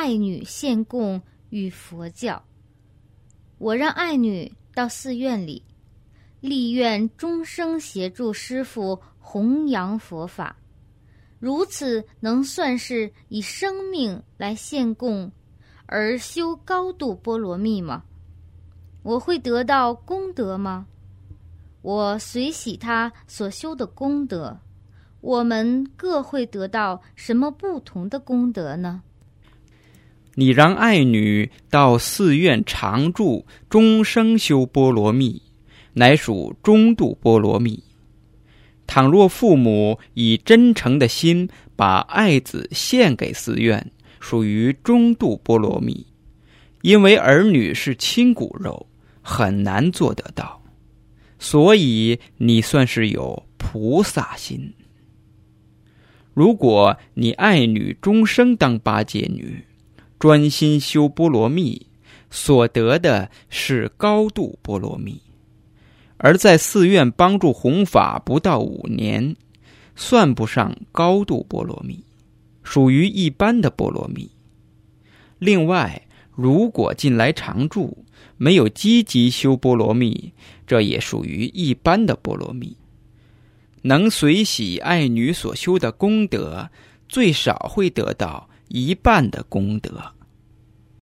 爱女献供与佛教。我让爱女到寺院里，立愿终生协助师傅弘扬佛法。如此能算是以生命来献供，而修高度波罗蜜吗？我会得到功德吗？我随喜他所修的功德，我们各会得到什么不同的功德呢？你让爱女到寺院常住，终生修波罗蜜，乃属中度波罗蜜。倘若父母以真诚的心把爱子献给寺院，属于中度波罗蜜，因为儿女是亲骨肉，很难做得到，所以你算是有菩萨心。如果你爱女终生当八戒女，专心修波罗蜜，所得的是高度波罗蜜。而在寺院帮助弘法不到五年，算不上高度波罗蜜，属于一般的波罗蜜。另外，如果近来常住，没有积极修波罗蜜，这也属于一般的波罗蜜。能随喜爱女所修的功德，最少会得到一半的功德。